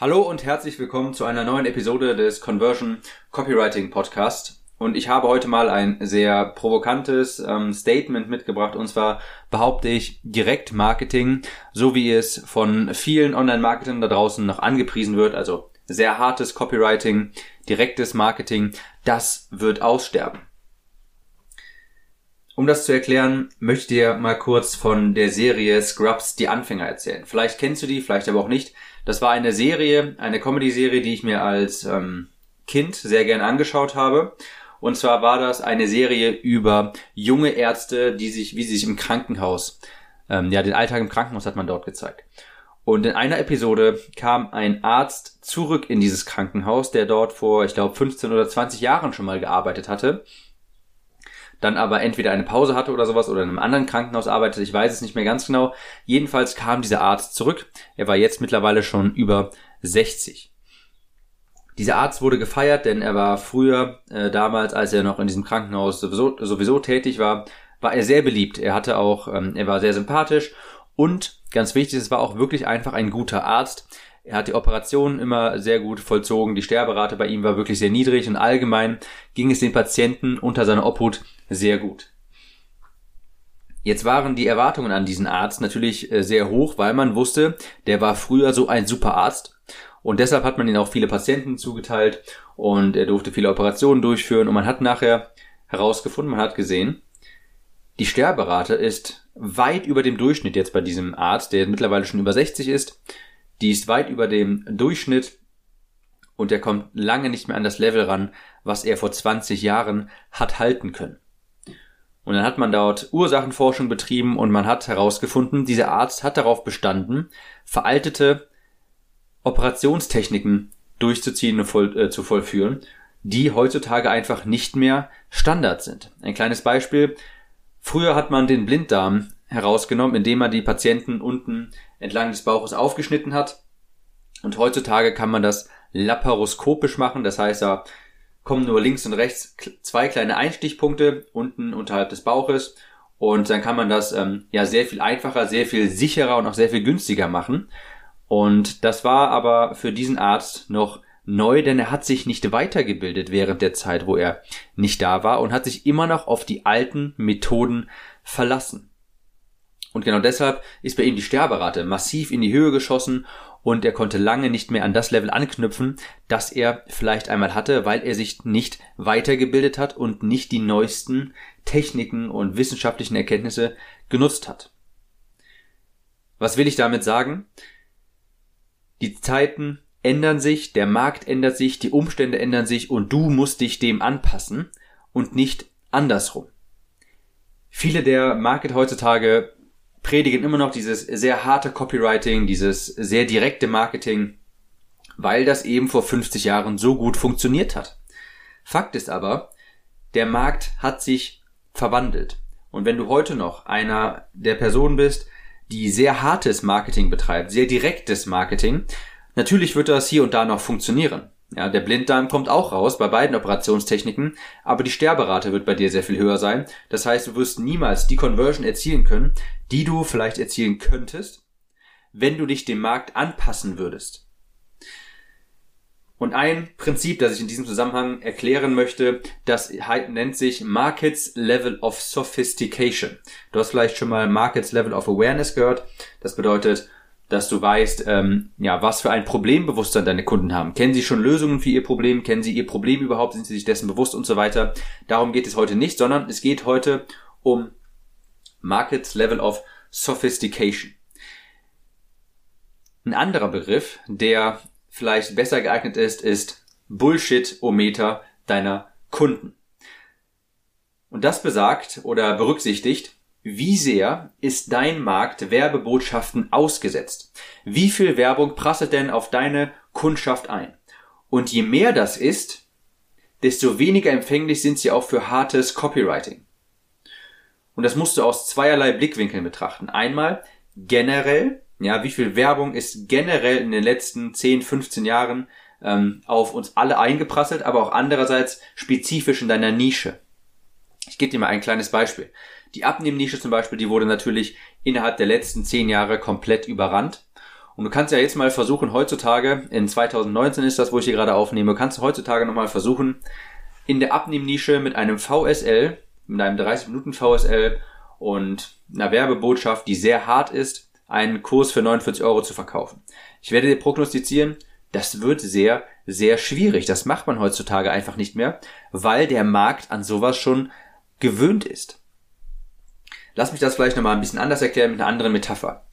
Hallo und herzlich willkommen zu einer neuen Episode des Conversion Copywriting Podcast. Und ich habe heute mal ein sehr provokantes ähm, Statement mitgebracht. Und zwar behaupte ich, Direktmarketing, so wie es von vielen Online-Marketern da draußen noch angepriesen wird, also sehr hartes Copywriting, direktes Marketing, das wird aussterben. Um das zu erklären, möchte ich dir mal kurz von der Serie Scrubs die Anfänger erzählen. Vielleicht kennst du die, vielleicht aber auch nicht. Das war eine Serie, eine Comedy-Serie, die ich mir als ähm, Kind sehr gern angeschaut habe. Und zwar war das eine Serie über junge Ärzte, die sich, wie sie sich im Krankenhaus, ähm, ja, den Alltag im Krankenhaus hat man dort gezeigt. Und in einer Episode kam ein Arzt zurück in dieses Krankenhaus, der dort vor, ich glaube, 15 oder 20 Jahren schon mal gearbeitet hatte dann aber entweder eine Pause hatte oder sowas oder in einem anderen Krankenhaus arbeitete, ich weiß es nicht mehr ganz genau. Jedenfalls kam dieser Arzt zurück. Er war jetzt mittlerweile schon über 60. Dieser Arzt wurde gefeiert, denn er war früher, äh, damals, als er noch in diesem Krankenhaus sowieso, sowieso tätig war, war er sehr beliebt. Er hatte auch, ähm, er war sehr sympathisch und ganz wichtig, es war auch wirklich einfach ein guter Arzt. Er hat die Operationen immer sehr gut vollzogen, die Sterberate bei ihm war wirklich sehr niedrig und allgemein ging es den Patienten unter seiner Obhut sehr gut. Jetzt waren die Erwartungen an diesen Arzt natürlich äh, sehr hoch, weil man wusste, der war früher so ein super Arzt. Und deshalb hat man ihn auch viele Patienten zugeteilt und er durfte viele Operationen durchführen und man hat nachher herausgefunden, man hat gesehen, die Sterberate ist weit über dem Durchschnitt jetzt bei diesem Arzt, der mittlerweile schon über 60 ist die ist weit über dem Durchschnitt und er kommt lange nicht mehr an das Level ran, was er vor 20 Jahren hat halten können. Und dann hat man dort Ursachenforschung betrieben und man hat herausgefunden, dieser Arzt hat darauf bestanden, veraltete Operationstechniken durchzuziehen und voll, äh, zu vollführen, die heutzutage einfach nicht mehr Standard sind. Ein kleines Beispiel. Früher hat man den Blinddarm herausgenommen, indem man die Patienten unten entlang des Bauches aufgeschnitten hat. Und heutzutage kann man das laparoskopisch machen, das heißt, da kommen nur links und rechts zwei kleine Einstichpunkte unten unterhalb des Bauches und dann kann man das ähm, ja sehr viel einfacher, sehr viel sicherer und auch sehr viel günstiger machen. Und das war aber für diesen Arzt noch neu, denn er hat sich nicht weitergebildet während der Zeit, wo er nicht da war und hat sich immer noch auf die alten Methoden verlassen. Und genau deshalb ist bei ihm die Sterberate massiv in die Höhe geschossen und er konnte lange nicht mehr an das Level anknüpfen, das er vielleicht einmal hatte, weil er sich nicht weitergebildet hat und nicht die neuesten Techniken und wissenschaftlichen Erkenntnisse genutzt hat. Was will ich damit sagen? Die Zeiten ändern sich, der Markt ändert sich, die Umstände ändern sich und du musst dich dem anpassen und nicht andersrum. Viele der Market heutzutage predigen immer noch dieses sehr harte Copywriting, dieses sehr direkte Marketing, weil das eben vor 50 Jahren so gut funktioniert hat. Fakt ist aber, der Markt hat sich verwandelt. Und wenn du heute noch einer der Personen bist, die sehr hartes Marketing betreibt, sehr direktes Marketing, natürlich wird das hier und da noch funktionieren. Ja, der Blinddarm kommt auch raus bei beiden Operationstechniken, aber die Sterberate wird bei dir sehr viel höher sein. Das heißt, du wirst niemals die Conversion erzielen können, die du vielleicht erzielen könntest, wenn du dich dem Markt anpassen würdest. Und ein Prinzip, das ich in diesem Zusammenhang erklären möchte, das nennt sich Markets Level of Sophistication. Du hast vielleicht schon mal Markets Level of Awareness gehört. Das bedeutet, dass du weißt, ähm, ja, was für ein Problembewusstsein deine Kunden haben. Kennen sie schon Lösungen für ihr Problem? Kennen sie ihr Problem überhaupt? Sind sie sich dessen bewusst und so weiter? Darum geht es heute nicht, sondern es geht heute um Markets Level of Sophistication. Ein anderer Begriff, der vielleicht besser geeignet ist, ist Bullshit-O-Meter deiner Kunden. Und das besagt oder berücksichtigt, wie sehr ist dein Markt Werbebotschaften ausgesetzt? Wie viel Werbung prasselt denn auf deine Kundschaft ein? Und je mehr das ist, desto weniger empfänglich sind sie auch für hartes Copywriting. Und das musst du aus zweierlei Blickwinkeln betrachten. Einmal generell, ja, wie viel Werbung ist generell in den letzten 10, 15 Jahren ähm, auf uns alle eingeprasselt, aber auch andererseits spezifisch in deiner Nische. Ich gebe dir mal ein kleines Beispiel. Die Abnehmnische zum Beispiel, die wurde natürlich innerhalb der letzten zehn Jahre komplett überrannt. Und du kannst ja jetzt mal versuchen, heutzutage, in 2019 ist das, wo ich hier gerade aufnehme, kannst du heutzutage nochmal versuchen, in der Abnehmnische mit einem VSL, mit einem 30 Minuten VSL und einer Werbebotschaft, die sehr hart ist, einen Kurs für 49 Euro zu verkaufen. Ich werde dir prognostizieren, das wird sehr, sehr schwierig. Das macht man heutzutage einfach nicht mehr, weil der Markt an sowas schon gewöhnt ist. Lass mich das vielleicht nochmal ein bisschen anders erklären mit einer anderen Metapher.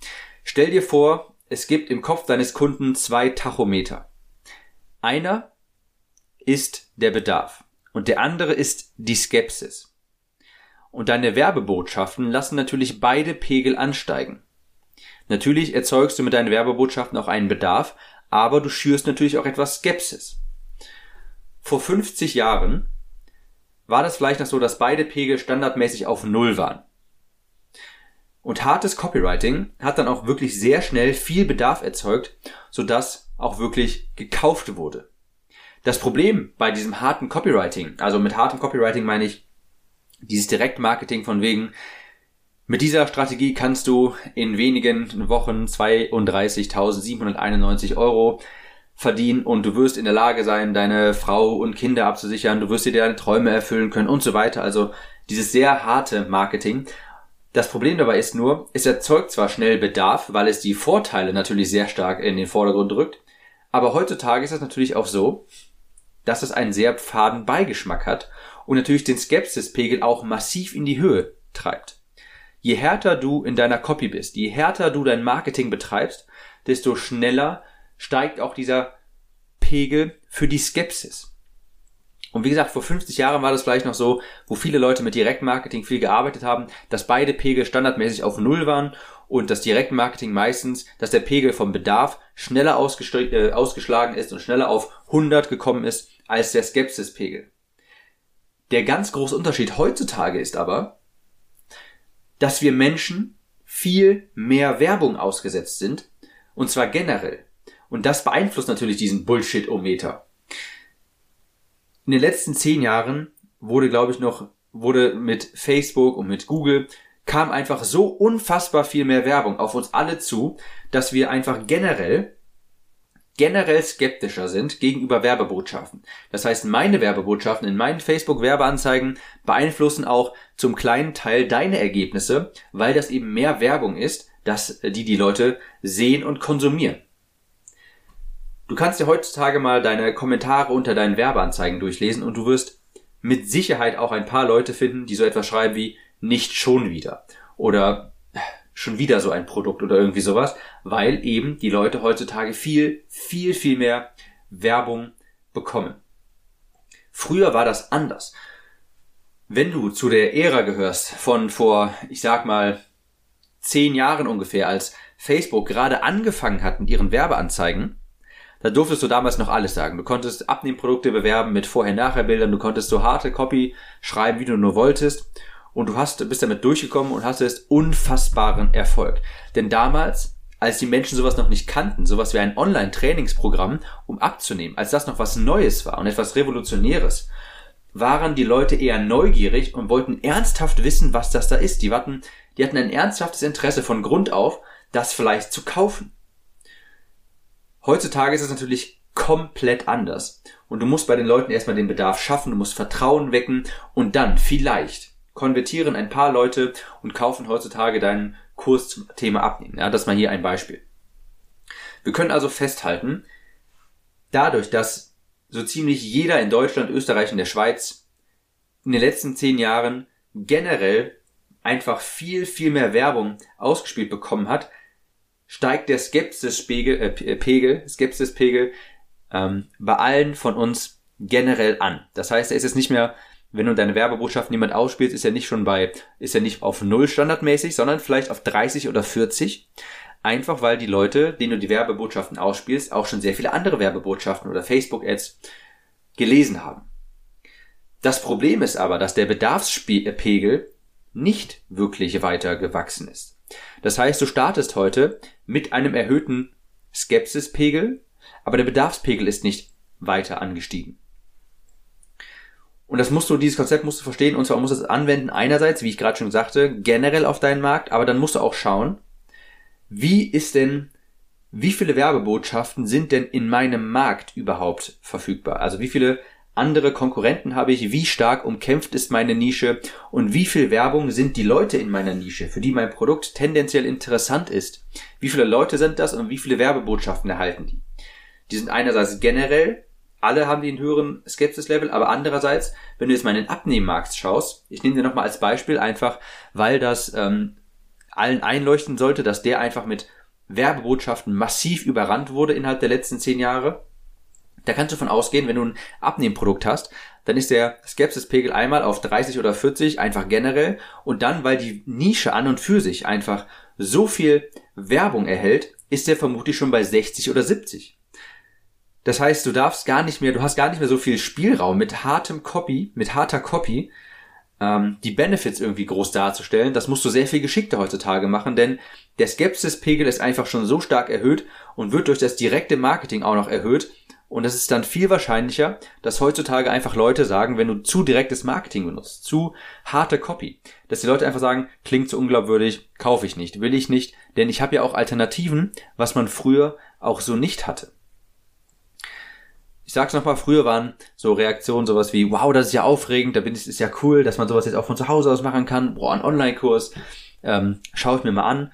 Stell dir vor, es gibt im Kopf deines Kunden zwei Tachometer. Einer ist der Bedarf und der andere ist die Skepsis. Und deine Werbebotschaften lassen natürlich beide Pegel ansteigen. Natürlich erzeugst du mit deinen Werbebotschaften auch einen Bedarf, aber du schürst natürlich auch etwas Skepsis. Vor 50 Jahren war das vielleicht noch so, dass beide Pegel standardmäßig auf Null waren. Und hartes Copywriting hat dann auch wirklich sehr schnell viel Bedarf erzeugt, sodass auch wirklich gekauft wurde. Das Problem bei diesem harten Copywriting, also mit hartem Copywriting meine ich dieses Direktmarketing von wegen, mit dieser Strategie kannst du in wenigen Wochen 32.791 Euro verdienen und du wirst in der Lage sein, deine Frau und Kinder abzusichern, du wirst dir deine Träume erfüllen können und so weiter. Also dieses sehr harte Marketing. Das Problem dabei ist nur, es erzeugt zwar schnell Bedarf, weil es die Vorteile natürlich sehr stark in den Vordergrund drückt, aber heutzutage ist es natürlich auch so, dass es einen sehr faden Beigeschmack hat und natürlich den Skepsispegel auch massiv in die Höhe treibt. Je härter du in deiner Copy bist, je härter du dein Marketing betreibst, desto schneller steigt auch dieser Pegel für die Skepsis. Und wie gesagt, vor 50 Jahren war das vielleicht noch so, wo viele Leute mit Direktmarketing viel gearbeitet haben, dass beide Pegel standardmäßig auf Null waren und das Direktmarketing meistens, dass der Pegel vom Bedarf schneller äh, ausgeschlagen ist und schneller auf 100 gekommen ist als der Skepsispegel. Der ganz große Unterschied heutzutage ist aber, dass wir Menschen viel mehr Werbung ausgesetzt sind, und zwar generell. Und das beeinflusst natürlich diesen Bullshit-O-Meter. In den letzten zehn Jahren wurde, glaube ich, noch, wurde mit Facebook und mit Google kam einfach so unfassbar viel mehr Werbung auf uns alle zu, dass wir einfach generell generell skeptischer sind gegenüber Werbebotschaften. Das heißt, meine Werbebotschaften in meinen Facebook-Werbeanzeigen beeinflussen auch zum kleinen Teil deine Ergebnisse, weil das eben mehr Werbung ist, dass die die Leute sehen und konsumieren. Du kannst dir heutzutage mal deine Kommentare unter deinen Werbeanzeigen durchlesen und du wirst mit Sicherheit auch ein paar Leute finden, die so etwas schreiben wie nicht schon wieder oder schon wieder so ein Produkt oder irgendwie sowas, weil eben die Leute heutzutage viel, viel, viel mehr Werbung bekommen. Früher war das anders. Wenn du zu der Ära gehörst von vor, ich sag mal, zehn Jahren ungefähr, als Facebook gerade angefangen hat mit ihren Werbeanzeigen, da durftest du damals noch alles sagen. Du konntest Abnehmprodukte bewerben mit Vorher-Nachher-Bildern, du konntest so harte Copy schreiben, wie du nur wolltest und du hast, bist damit durchgekommen und hattest unfassbaren Erfolg. Denn damals, als die Menschen sowas noch nicht kannten, sowas wie ein Online-Trainingsprogramm, um abzunehmen, als das noch was Neues war und etwas Revolutionäres, waren die Leute eher neugierig und wollten ernsthaft wissen, was das da ist. Die hatten, die hatten ein ernsthaftes Interesse von Grund auf, das vielleicht zu kaufen. Heutzutage ist es natürlich komplett anders. Und du musst bei den Leuten erstmal den Bedarf schaffen, du musst Vertrauen wecken und dann vielleicht konvertieren ein paar Leute und kaufen heutzutage deinen Kurs zum Thema Abnehmen. Ja, das mal hier ein Beispiel. Wir können also festhalten, dadurch, dass so ziemlich jeder in Deutschland, Österreich und der Schweiz in den letzten zehn Jahren generell einfach viel, viel mehr Werbung ausgespielt bekommen hat, steigt der Skepsispegel, äh, Pegel, Skepsispegel ähm, bei allen von uns generell an. Das heißt, er ist jetzt nicht mehr wenn du deine Werbebotschaft niemand ausspielst, ist er nicht schon bei, ist er nicht auf null standardmäßig, sondern vielleicht auf 30 oder 40. Einfach weil die Leute, denen du die Werbebotschaften ausspielst, auch schon sehr viele andere Werbebotschaften oder Facebook-Ads gelesen haben. Das Problem ist aber, dass der Bedarfspegel nicht wirklich weiter gewachsen ist. Das heißt, du startest heute mit einem erhöhten Skepsispegel, aber der Bedarfspegel ist nicht weiter angestiegen. Und das musst du, dieses Konzept musst du verstehen, und zwar musst du es anwenden, einerseits, wie ich gerade schon sagte, generell auf deinen Markt, aber dann musst du auch schauen, wie ist denn wie viele Werbebotschaften sind denn in meinem Markt überhaupt verfügbar? Also wie viele andere Konkurrenten habe ich, wie stark umkämpft ist meine Nische und wie viel Werbung sind die Leute in meiner Nische, für die mein Produkt tendenziell interessant ist. Wie viele Leute sind das und wie viele Werbebotschaften erhalten die? Die sind einerseits generell, alle haben einen höheren Skepsis-Level, aber andererseits, wenn du jetzt mal in den Abnehmmarkt schaust, ich nehme dir nochmal als Beispiel einfach, weil das ähm, allen einleuchten sollte, dass der einfach mit Werbebotschaften massiv überrannt wurde innerhalb der letzten zehn Jahre da kannst du von ausgehen, wenn du ein Abnehmprodukt hast, dann ist der Skepsispegel einmal auf 30 oder 40 einfach generell und dann, weil die Nische an und für sich einfach so viel Werbung erhält, ist der vermutlich schon bei 60 oder 70. Das heißt, du darfst gar nicht mehr, du hast gar nicht mehr so viel Spielraum mit hartem Copy, mit harter Copy, ähm, die Benefits irgendwie groß darzustellen. Das musst du sehr viel geschickter heutzutage machen, denn der Skepsispegel ist einfach schon so stark erhöht und wird durch das direkte Marketing auch noch erhöht, und es ist dann viel wahrscheinlicher, dass heutzutage einfach Leute sagen, wenn du zu direktes Marketing benutzt, zu harte Copy, dass die Leute einfach sagen, klingt zu unglaubwürdig, kaufe ich nicht, will ich nicht, denn ich habe ja auch Alternativen, was man früher auch so nicht hatte. Ich sag's nochmal, früher waren so Reaktionen sowas wie, wow, das ist ja aufregend, da bin ich, ist ja cool, dass man sowas jetzt auch von zu Hause aus machen kann, boah, ein Online-Kurs, ähm, schau ich mir mal an.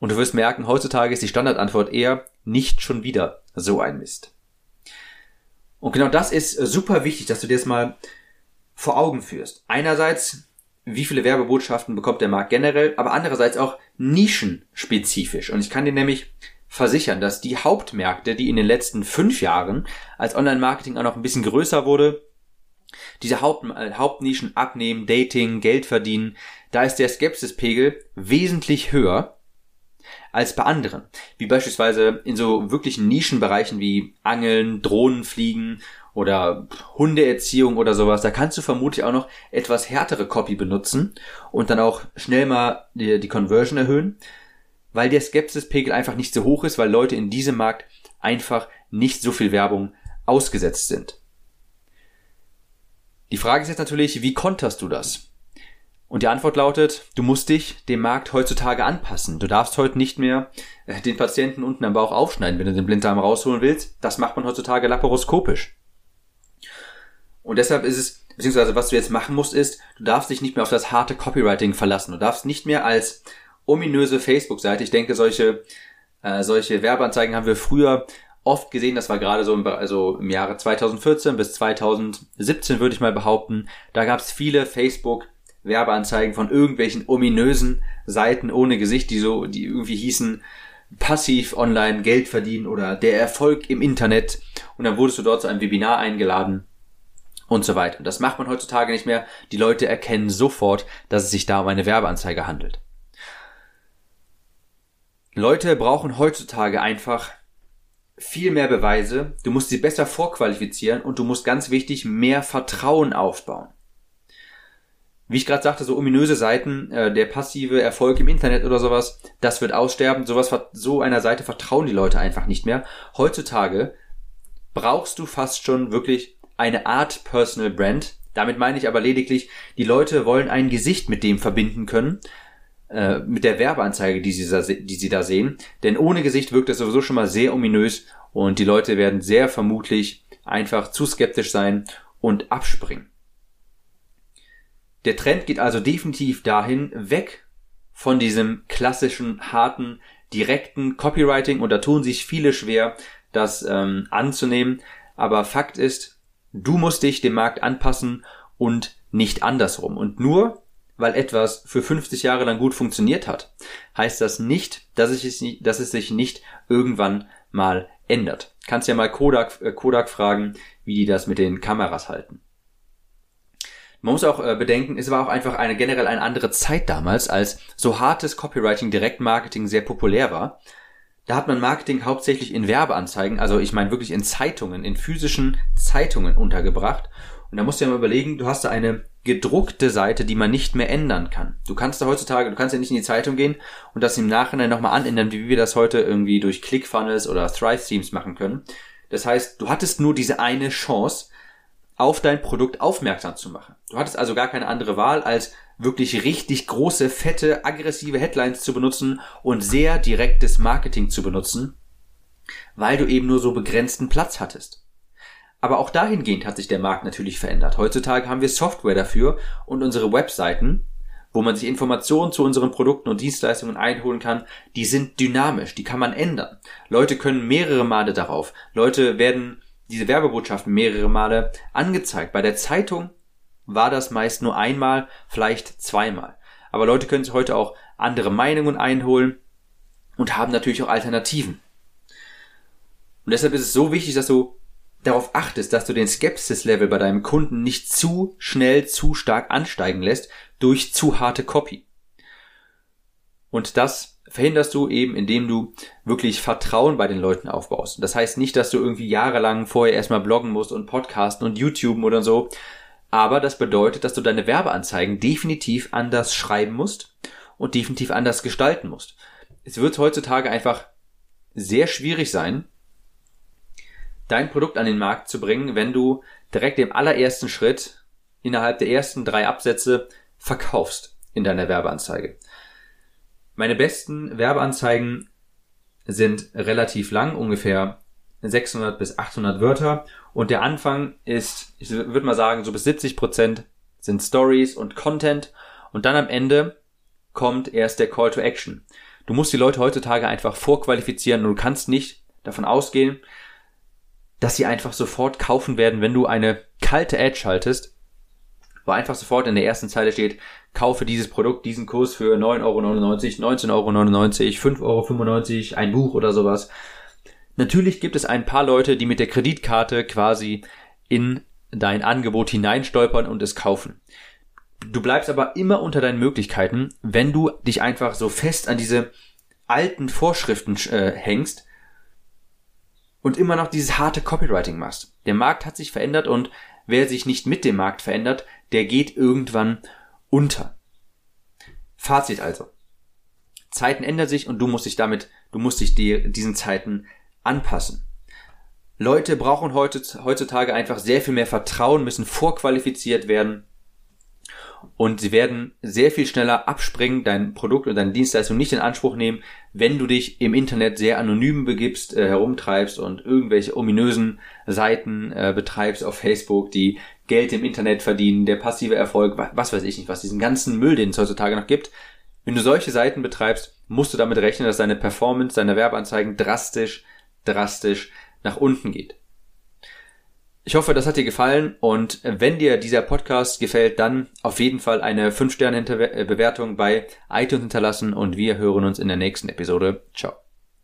Und du wirst merken, heutzutage ist die Standardantwort eher, nicht schon wieder so ein Mist. Und genau das ist äh, super wichtig, dass du dir das mal vor Augen führst. Einerseits, wie viele Werbebotschaften bekommt der Markt generell, aber andererseits auch nischenspezifisch. Und ich kann dir nämlich versichern, dass die Hauptmärkte, die in den letzten fünf Jahren als Online-Marketing auch noch ein bisschen größer wurde, diese Haupt, äh, Hauptnischen abnehmen, Dating, Geld verdienen, da ist der Skepsispegel wesentlich höher als bei anderen. Wie beispielsweise in so wirklichen Nischenbereichen wie Angeln, Drohnenfliegen oder Hundeerziehung oder sowas. Da kannst du vermutlich auch noch etwas härtere Copy benutzen und dann auch schnell mal die, die Conversion erhöhen, weil der Skepsispegel einfach nicht so hoch ist, weil Leute in diesem Markt einfach nicht so viel Werbung ausgesetzt sind. Die Frage ist jetzt natürlich, wie konterst du das? Und die Antwort lautet, du musst dich dem Markt heutzutage anpassen. Du darfst heute nicht mehr äh, den Patienten unten am Bauch aufschneiden, wenn du den Blinddarm rausholen willst. Das macht man heutzutage laparoskopisch. Und deshalb ist es, beziehungsweise was du jetzt machen musst, ist, du darfst dich nicht mehr auf das harte Copywriting verlassen. Du darfst nicht mehr als ominöse Facebook-Seite, ich denke, solche, äh, solche Werbeanzeigen haben wir früher oft gesehen, das war gerade so im, also im Jahre 2014 bis 2017 würde ich mal behaupten, da gab es viele Facebook Werbeanzeigen von irgendwelchen ominösen Seiten ohne Gesicht, die so, die irgendwie hießen, passiv online Geld verdienen oder der Erfolg im Internet. Und dann wurdest du dort zu einem Webinar eingeladen und so weiter. Und das macht man heutzutage nicht mehr. Die Leute erkennen sofort, dass es sich da um eine Werbeanzeige handelt. Leute brauchen heutzutage einfach viel mehr Beweise. Du musst sie besser vorqualifizieren und du musst ganz wichtig mehr Vertrauen aufbauen wie ich gerade sagte, so ominöse Seiten, äh, der passive Erfolg im Internet oder sowas, das wird aussterben. Sowas, so einer Seite vertrauen die Leute einfach nicht mehr. Heutzutage brauchst du fast schon wirklich eine Art Personal Brand. Damit meine ich aber lediglich, die Leute wollen ein Gesicht mit dem verbinden können, äh, mit der Werbeanzeige, die sie, die sie da sehen. Denn ohne Gesicht wirkt das sowieso schon mal sehr ominös und die Leute werden sehr vermutlich einfach zu skeptisch sein und abspringen. Der Trend geht also definitiv dahin, weg von diesem klassischen, harten, direkten Copywriting und da tun sich viele schwer, das ähm, anzunehmen. Aber Fakt ist, du musst dich dem Markt anpassen und nicht andersrum. Und nur weil etwas für 50 Jahre lang gut funktioniert hat, heißt das nicht, dass es, dass es sich nicht irgendwann mal ändert. Kannst ja mal Kodak, äh, Kodak fragen, wie die das mit den Kameras halten. Man muss auch äh, bedenken, es war auch einfach eine generell eine andere Zeit damals, als so hartes Copywriting, Direktmarketing sehr populär war. Da hat man Marketing hauptsächlich in Werbeanzeigen, also ich meine wirklich in Zeitungen, in physischen Zeitungen untergebracht. Und da musst du ja mal überlegen, du hast da eine gedruckte Seite, die man nicht mehr ändern kann. Du kannst da heutzutage, du kannst ja nicht in die Zeitung gehen und das im Nachhinein nochmal anändern, wie wir das heute irgendwie durch ClickFunnels oder Thrive-Themes machen können. Das heißt, du hattest nur diese eine Chance, auf dein Produkt aufmerksam zu machen. Du hattest also gar keine andere Wahl, als wirklich richtig große, fette, aggressive Headlines zu benutzen und sehr direktes Marketing zu benutzen, weil du eben nur so begrenzten Platz hattest. Aber auch dahingehend hat sich der Markt natürlich verändert. Heutzutage haben wir Software dafür und unsere Webseiten, wo man sich Informationen zu unseren Produkten und Dienstleistungen einholen kann, die sind dynamisch, die kann man ändern. Leute können mehrere Male darauf. Leute werden diese Werbebotschaften mehrere Male angezeigt. Bei der Zeitung war das meist nur einmal, vielleicht zweimal. Aber Leute können sich heute auch andere Meinungen einholen und haben natürlich auch Alternativen. Und deshalb ist es so wichtig, dass du darauf achtest, dass du den Skepsis-Level bei deinem Kunden nicht zu schnell, zu stark ansteigen lässt durch zu harte Copy. Und das verhinderst du eben, indem du wirklich Vertrauen bei den Leuten aufbaust. Das heißt nicht, dass du irgendwie jahrelang vorher erstmal bloggen musst und podcasten und YouTuben oder so. Aber das bedeutet, dass du deine Werbeanzeigen definitiv anders schreiben musst und definitiv anders gestalten musst. Es wird heutzutage einfach sehr schwierig sein, dein Produkt an den Markt zu bringen, wenn du direkt im allerersten Schritt innerhalb der ersten drei Absätze verkaufst in deiner Werbeanzeige. Meine besten Werbeanzeigen sind relativ lang, ungefähr 600 bis 800 Wörter. Und der Anfang ist, ich würde mal sagen, so bis 70 Prozent sind Stories und Content. Und dann am Ende kommt erst der Call to Action. Du musst die Leute heutzutage einfach vorqualifizieren und du kannst nicht davon ausgehen, dass sie einfach sofort kaufen werden, wenn du eine kalte Ad schaltest, wo einfach sofort in der ersten Zeile steht, kaufe dieses Produkt, diesen Kurs für 9,99 Euro, 19,99 Euro, 5,95 Euro, ein Buch oder sowas. Natürlich gibt es ein paar Leute, die mit der Kreditkarte quasi in dein Angebot hineinstolpern und es kaufen. Du bleibst aber immer unter deinen Möglichkeiten, wenn du dich einfach so fest an diese alten Vorschriften äh, hängst und immer noch dieses harte Copywriting machst. Der Markt hat sich verändert und wer sich nicht mit dem Markt verändert, der geht irgendwann unter. Fazit also. Zeiten ändern sich und du musst dich damit, du musst dich die, diesen Zeiten anpassen. Leute brauchen heutzutage einfach sehr viel mehr Vertrauen, müssen vorqualifiziert werden und sie werden sehr viel schneller abspringen, dein Produkt und deine Dienstleistung nicht in Anspruch nehmen, wenn du dich im Internet sehr anonym begibst, äh, herumtreibst und irgendwelche ominösen Seiten äh, betreibst auf Facebook, die Geld im Internet verdienen, der passive Erfolg, was weiß ich nicht, was diesen ganzen Müll, den es heutzutage noch gibt. Wenn du solche Seiten betreibst, musst du damit rechnen, dass deine Performance, deine Werbeanzeigen drastisch, drastisch nach unten geht. Ich hoffe, das hat dir gefallen und wenn dir dieser Podcast gefällt, dann auf jeden Fall eine 5-Sterne-Bewertung bei iTunes hinterlassen und wir hören uns in der nächsten Episode. Ciao.